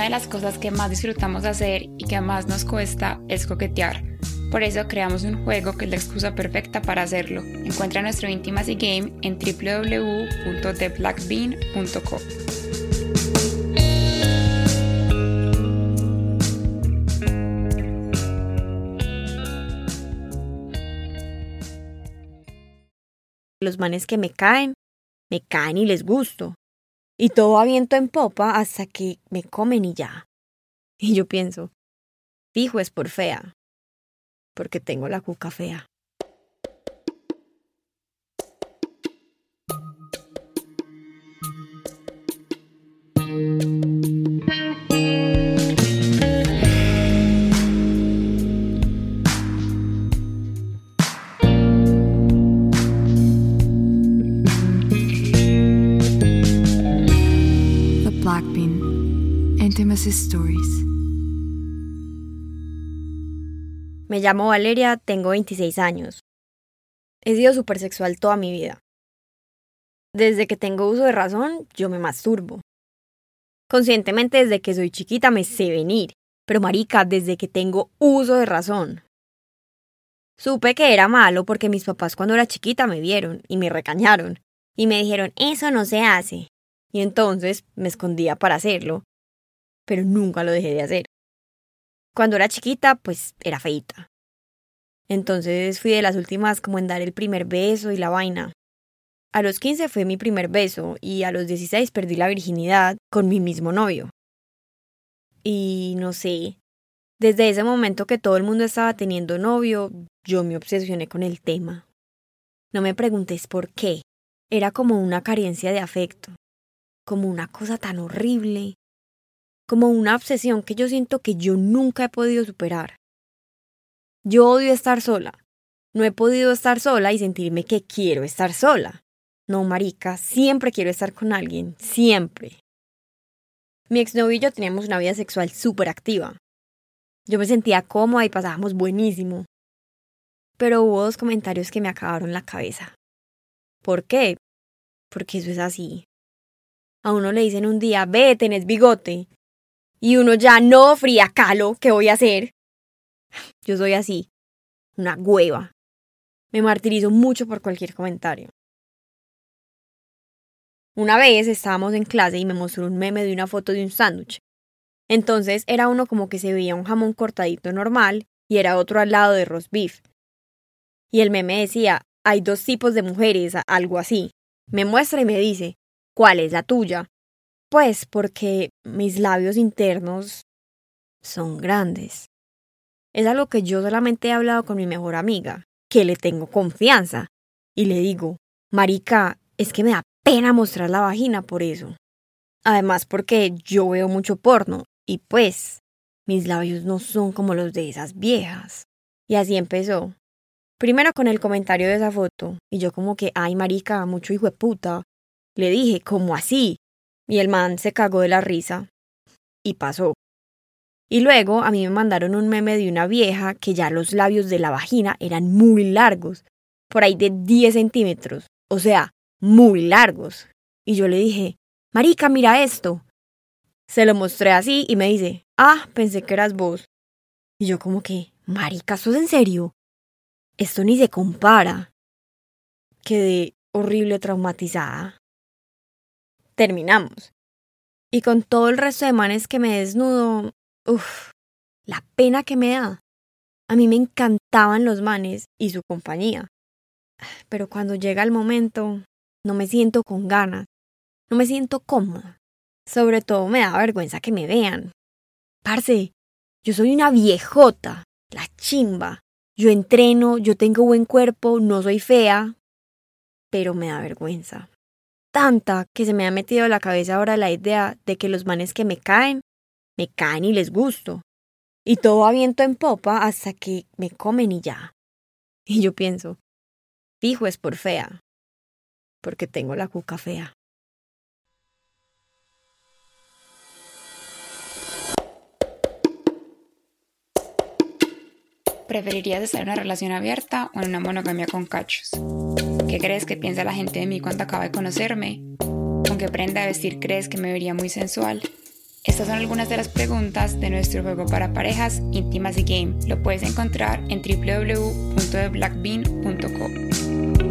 Una de las cosas que más disfrutamos hacer y que más nos cuesta es coquetear. Por eso creamos un juego que es la excusa perfecta para hacerlo. Encuentra nuestro Intimacy Game en www.theblackbean.co. Los manes que me caen, me caen y les gusto. Y todo a viento en popa hasta que me comen y ya. Y yo pienso, fijo es por fea, porque tengo la cuca fea. Me llamo Valeria, tengo 26 años. He sido supersexual toda mi vida. Desde que tengo uso de razón, yo me masturbo. Conscientemente desde que soy chiquita me sé venir, pero marica, desde que tengo uso de razón. Supe que era malo porque mis papás cuando era chiquita me vieron y me recañaron y me dijeron, eso no se hace. Y entonces me escondía para hacerlo, pero nunca lo dejé de hacer. Cuando era chiquita, pues era feita. Entonces fui de las últimas como en dar el primer beso y la vaina. A los 15 fue mi primer beso y a los 16 perdí la virginidad con mi mismo novio. Y no sé, desde ese momento que todo el mundo estaba teniendo novio, yo me obsesioné con el tema. No me preguntes por qué. Era como una carencia de afecto, como una cosa tan horrible, como una obsesión que yo siento que yo nunca he podido superar. Yo odio estar sola. No he podido estar sola y sentirme que quiero estar sola. No, marica, siempre quiero estar con alguien, siempre. Mi exnovio y yo teníamos una vida sexual súper activa. Yo me sentía cómoda y pasábamos buenísimo. Pero hubo dos comentarios que me acabaron la cabeza. ¿Por qué? Porque eso es así. A uno le dicen un día, ve, tenés bigote. Y uno ya, no, fría calo, ¿qué voy a hacer? Yo soy así, una hueva. Me martirizo mucho por cualquier comentario. Una vez estábamos en clase y me mostró un meme de una foto de un sándwich. Entonces era uno como que se veía un jamón cortadito normal y era otro al lado de roast beef. Y el meme decía, hay dos tipos de mujeres, algo así. Me muestra y me dice, ¿cuál es la tuya? Pues porque mis labios internos son grandes. Es algo que yo solamente he hablado con mi mejor amiga, que le tengo confianza. Y le digo, Marica, es que me da pena mostrar la vagina por eso. Además porque yo veo mucho porno y pues mis labios no son como los de esas viejas. Y así empezó. Primero con el comentario de esa foto, y yo como que, ay marica, mucho hijo de puta. Le dije, ¿cómo así? Y el man se cagó de la risa. Y pasó. Y luego a mí me mandaron un meme de una vieja que ya los labios de la vagina eran muy largos, por ahí de 10 centímetros, o sea, muy largos. Y yo le dije, Marica, mira esto. Se lo mostré así y me dice, ah, pensé que eras vos. Y yo como que, Marica, ¿sos en serio? Esto ni se compara. Quedé horrible traumatizada. Terminamos. Y con todo el resto de manes que me desnudo, uff, la pena que me da. A mí me encantaban los manes y su compañía. Pero cuando llega el momento, no me siento con ganas, no me siento cómoda. Sobre todo me da vergüenza que me vean. Parce, yo soy una viejota, la chimba. Yo entreno, yo tengo buen cuerpo, no soy fea, pero me da vergüenza. Tanta que se me ha metido a la cabeza ahora la idea de que los manes que me caen, me caen y les gusto. Y todo va viento en popa hasta que me comen y ya. Y yo pienso, fijo es por fea, porque tengo la cuca fea. ¿Preferirías estar en una relación abierta o en una monogamia con cachos? ¿Qué crees que piensa la gente de mí cuando acaba de conocerme? ¿Con qué prenda de vestir crees que me vería muy sensual? Estas son algunas de las preguntas de nuestro juego para parejas Intimacy Game. Lo puedes encontrar en www.blackbean.co.